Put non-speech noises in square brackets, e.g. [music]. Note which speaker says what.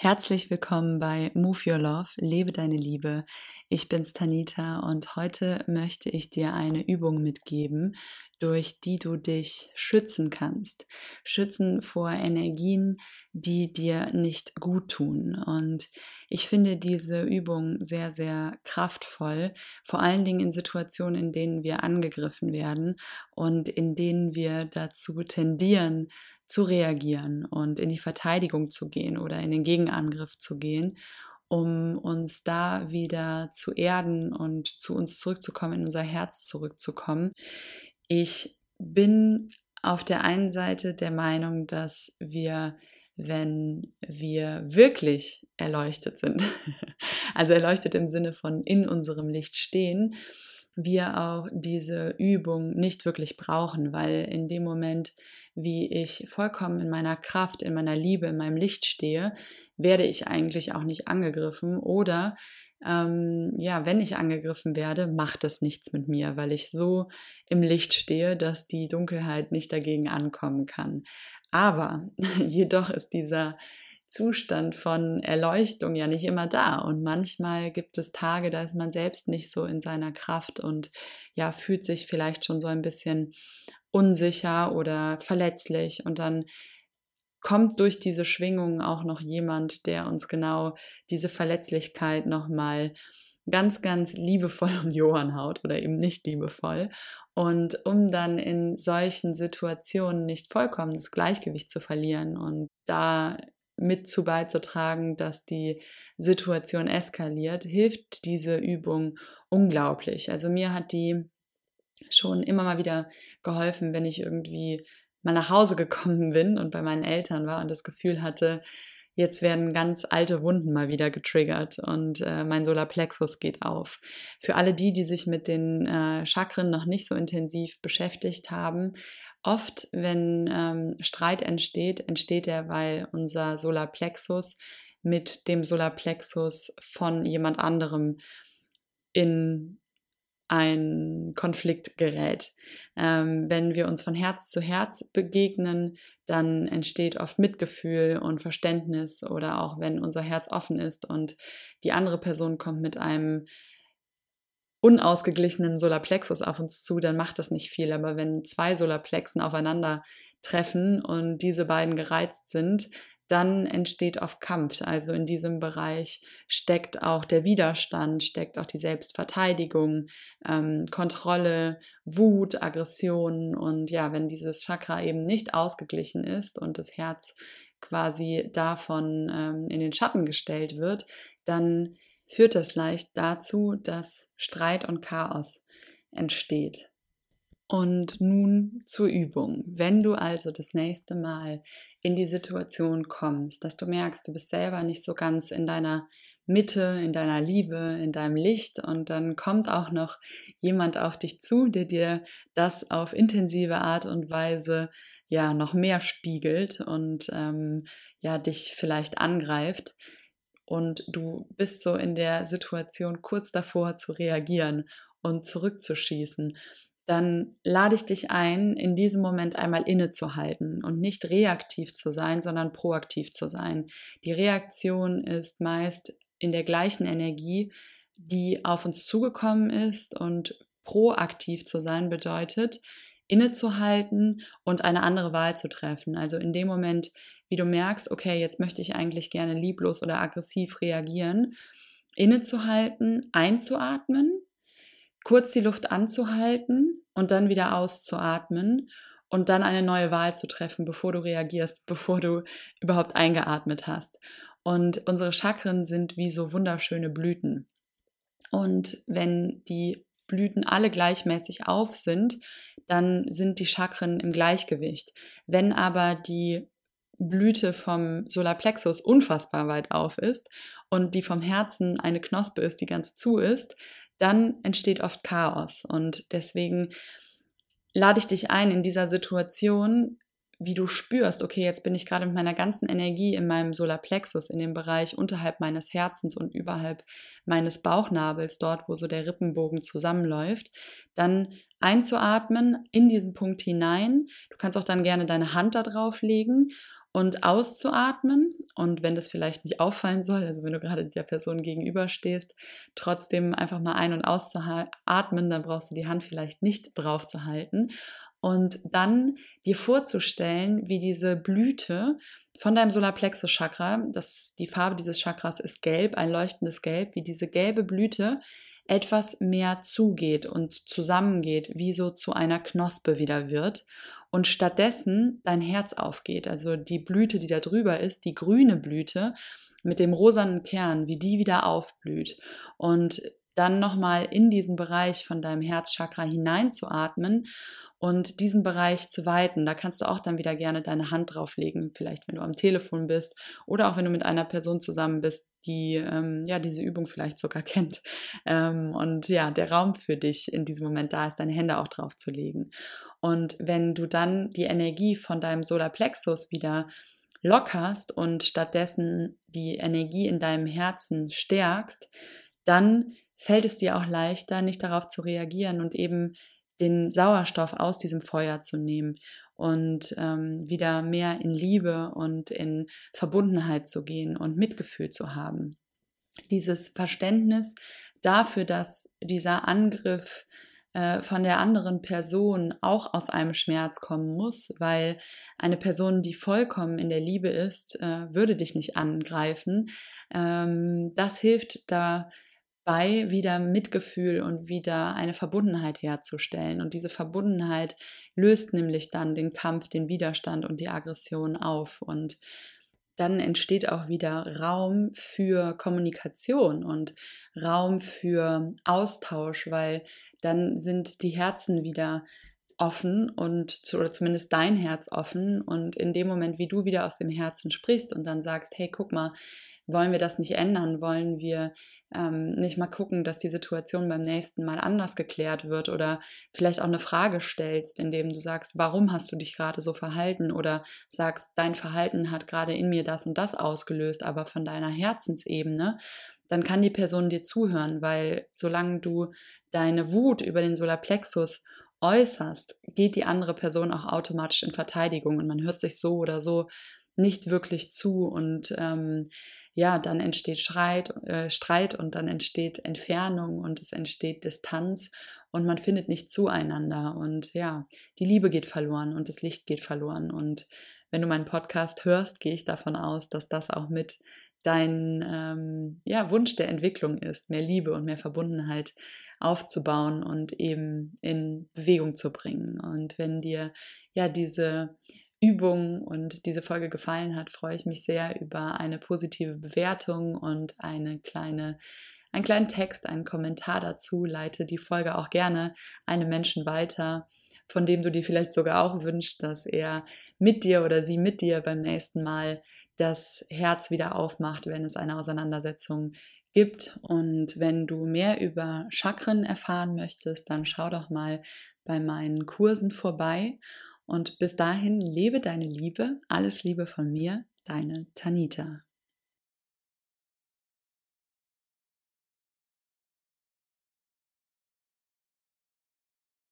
Speaker 1: Herzlich willkommen bei Move Your Love, lebe deine Liebe. Ich bin's Tanita und heute möchte ich dir eine Übung mitgeben, durch die du dich schützen kannst. Schützen vor Energien, die dir nicht gut tun. Und ich finde diese Übung sehr, sehr kraftvoll, vor allen Dingen in Situationen, in denen wir angegriffen werden und in denen wir dazu tendieren, zu reagieren und in die Verteidigung zu gehen oder in den Gegenangriff zu gehen, um uns da wieder zu erden und zu uns zurückzukommen, in unser Herz zurückzukommen. Ich bin auf der einen Seite der Meinung, dass wir, wenn wir wirklich erleuchtet sind, [laughs] also erleuchtet im Sinne von in unserem Licht stehen, wir auch diese Übung nicht wirklich brauchen, weil in dem Moment, wie ich vollkommen in meiner Kraft, in meiner Liebe, in meinem Licht stehe, werde ich eigentlich auch nicht angegriffen oder ähm, ja, wenn ich angegriffen werde, macht das nichts mit mir, weil ich so im Licht stehe, dass die Dunkelheit nicht dagegen ankommen kann. Aber [laughs] jedoch ist dieser Zustand von Erleuchtung ja nicht immer da. Und manchmal gibt es Tage, da ist man selbst nicht so in seiner Kraft und ja, fühlt sich vielleicht schon so ein bisschen unsicher oder verletzlich. Und dann kommt durch diese Schwingungen auch noch jemand, der uns genau diese Verletzlichkeit nochmal ganz, ganz liebevoll um die Ohren haut oder eben nicht liebevoll. Und um dann in solchen Situationen nicht vollkommen das Gleichgewicht zu verlieren und da mit zu beizutragen, dass die Situation eskaliert, hilft diese Übung unglaublich. Also mir hat die schon immer mal wieder geholfen, wenn ich irgendwie mal nach Hause [laughs] gekommen bin und bei meinen Eltern war und das Gefühl hatte, jetzt werden ganz alte Wunden mal wieder getriggert und äh, mein Solarplexus geht auf. Für alle die, die sich mit den äh, Chakren noch nicht so intensiv beschäftigt haben, oft, wenn ähm, Streit entsteht, entsteht er, weil unser Solarplexus mit dem Solarplexus von jemand anderem in ein Konflikt gerät. Ähm, wenn wir uns von Herz zu Herz begegnen, dann entsteht oft Mitgefühl und Verständnis oder auch wenn unser Herz offen ist und die andere Person kommt mit einem unausgeglichenen Solarplexus auf uns zu, dann macht das nicht viel. Aber wenn zwei Solarplexen aufeinander treffen und diese beiden gereizt sind, dann entsteht oft Kampf. Also in diesem Bereich steckt auch der Widerstand, steckt auch die Selbstverteidigung, ähm, Kontrolle, Wut, Aggression. Und ja, wenn dieses Chakra eben nicht ausgeglichen ist und das Herz quasi davon ähm, in den Schatten gestellt wird, dann führt das leicht dazu, dass Streit und Chaos entsteht. Und nun zur Übung. Wenn du also das nächste Mal in die Situation kommst, dass du merkst, du bist selber nicht so ganz in deiner Mitte, in deiner Liebe, in deinem Licht. Und dann kommt auch noch jemand auf dich zu, der dir das auf intensive Art und Weise ja noch mehr spiegelt und ähm, ja dich vielleicht angreift. Und du bist so in der Situation kurz davor zu reagieren und zurückzuschießen dann lade ich dich ein, in diesem Moment einmal innezuhalten und nicht reaktiv zu sein, sondern proaktiv zu sein. Die Reaktion ist meist in der gleichen Energie, die auf uns zugekommen ist und proaktiv zu sein bedeutet, innezuhalten und eine andere Wahl zu treffen. Also in dem Moment, wie du merkst, okay, jetzt möchte ich eigentlich gerne lieblos oder aggressiv reagieren, innezuhalten, einzuatmen kurz die Luft anzuhalten und dann wieder auszuatmen und dann eine neue Wahl zu treffen, bevor du reagierst, bevor du überhaupt eingeatmet hast. Und unsere Chakren sind wie so wunderschöne Blüten. Und wenn die Blüten alle gleichmäßig auf sind, dann sind die Chakren im Gleichgewicht. Wenn aber die Blüte vom Solarplexus unfassbar weit auf ist und die vom Herzen eine Knospe ist, die ganz zu ist, dann entsteht oft Chaos. Und deswegen lade ich dich ein, in dieser Situation, wie du spürst, okay, jetzt bin ich gerade mit meiner ganzen Energie in meinem Solarplexus, in dem Bereich unterhalb meines Herzens und überhalb meines Bauchnabels, dort, wo so der Rippenbogen zusammenläuft, dann einzuatmen in diesen Punkt hinein. Du kannst auch dann gerne deine Hand da drauf legen und auszuatmen. Und wenn das vielleicht nicht auffallen soll, also wenn du gerade der Person gegenüberstehst, trotzdem einfach mal ein- und auszuatmen, dann brauchst du die Hand vielleicht nicht drauf zu halten. Und dann dir vorzustellen, wie diese Blüte von deinem Solarplexus Chakra, das, die Farbe dieses Chakras ist gelb, ein leuchtendes Gelb, wie diese gelbe Blüte etwas mehr zugeht und zusammengeht, wie so zu einer Knospe wieder wird und stattdessen dein Herz aufgeht. Also die Blüte, die da drüber ist, die grüne Blüte mit dem rosanen Kern, wie die wieder aufblüht und dann nochmal in diesen Bereich von deinem Herzchakra hineinzuatmen und diesen Bereich zu weiten. Da kannst du auch dann wieder gerne deine Hand drauflegen, vielleicht wenn du am Telefon bist oder auch wenn du mit einer Person zusammen bist, die ähm, ja diese Übung vielleicht sogar [laughs] kennt. Ähm, und ja, der Raum für dich in diesem Moment da ist, deine Hände auch drauf zu legen. Und wenn du dann die Energie von deinem Solarplexus wieder lockerst und stattdessen die Energie in deinem Herzen stärkst, dann fällt es dir auch leichter, nicht darauf zu reagieren und eben den Sauerstoff aus diesem Feuer zu nehmen und ähm, wieder mehr in Liebe und in Verbundenheit zu gehen und Mitgefühl zu haben. Dieses Verständnis dafür, dass dieser Angriff äh, von der anderen Person auch aus einem Schmerz kommen muss, weil eine Person, die vollkommen in der Liebe ist, äh, würde dich nicht angreifen. Ähm, das hilft da bei, wieder Mitgefühl und wieder eine Verbundenheit herzustellen. Und diese Verbundenheit löst nämlich dann den Kampf, den Widerstand und die Aggression auf. Und dann entsteht auch wieder Raum für Kommunikation und Raum für Austausch, weil dann sind die Herzen wieder offen und oder zumindest dein Herz offen. Und in dem Moment, wie du wieder aus dem Herzen sprichst und dann sagst, hey, guck mal, wollen wir das nicht ändern? Wollen wir ähm, nicht mal gucken, dass die Situation beim nächsten Mal anders geklärt wird? Oder vielleicht auch eine Frage stellst, indem du sagst, warum hast du dich gerade so verhalten? Oder sagst, dein Verhalten hat gerade in mir das und das ausgelöst, aber von deiner Herzensebene, dann kann die Person dir zuhören, weil solange du deine Wut über den Solarplexus äußerst, geht die andere Person auch automatisch in Verteidigung und man hört sich so oder so nicht wirklich zu und ähm, ja, dann entsteht Streit, äh, Streit und dann entsteht Entfernung und es entsteht Distanz und man findet nicht zueinander und ja, die Liebe geht verloren und das Licht geht verloren und wenn du meinen Podcast hörst, gehe ich davon aus, dass das auch mit dein ähm, ja, Wunsch der Entwicklung ist, mehr Liebe und mehr Verbundenheit aufzubauen und eben in Bewegung zu bringen. Und wenn dir ja diese Übung und diese Folge gefallen hat, freue ich mich sehr über eine positive Bewertung und eine kleine, einen kleinen Text, einen Kommentar dazu. Leite die Folge auch gerne einem Menschen weiter, von dem du dir vielleicht sogar auch wünschst, dass er mit dir oder sie mit dir beim nächsten Mal das Herz wieder aufmacht, wenn es eine Auseinandersetzung gibt. Und wenn du mehr über Chakren erfahren möchtest, dann schau doch mal bei meinen Kursen vorbei. Und bis dahin lebe deine Liebe. Alles Liebe von mir, deine Tanita.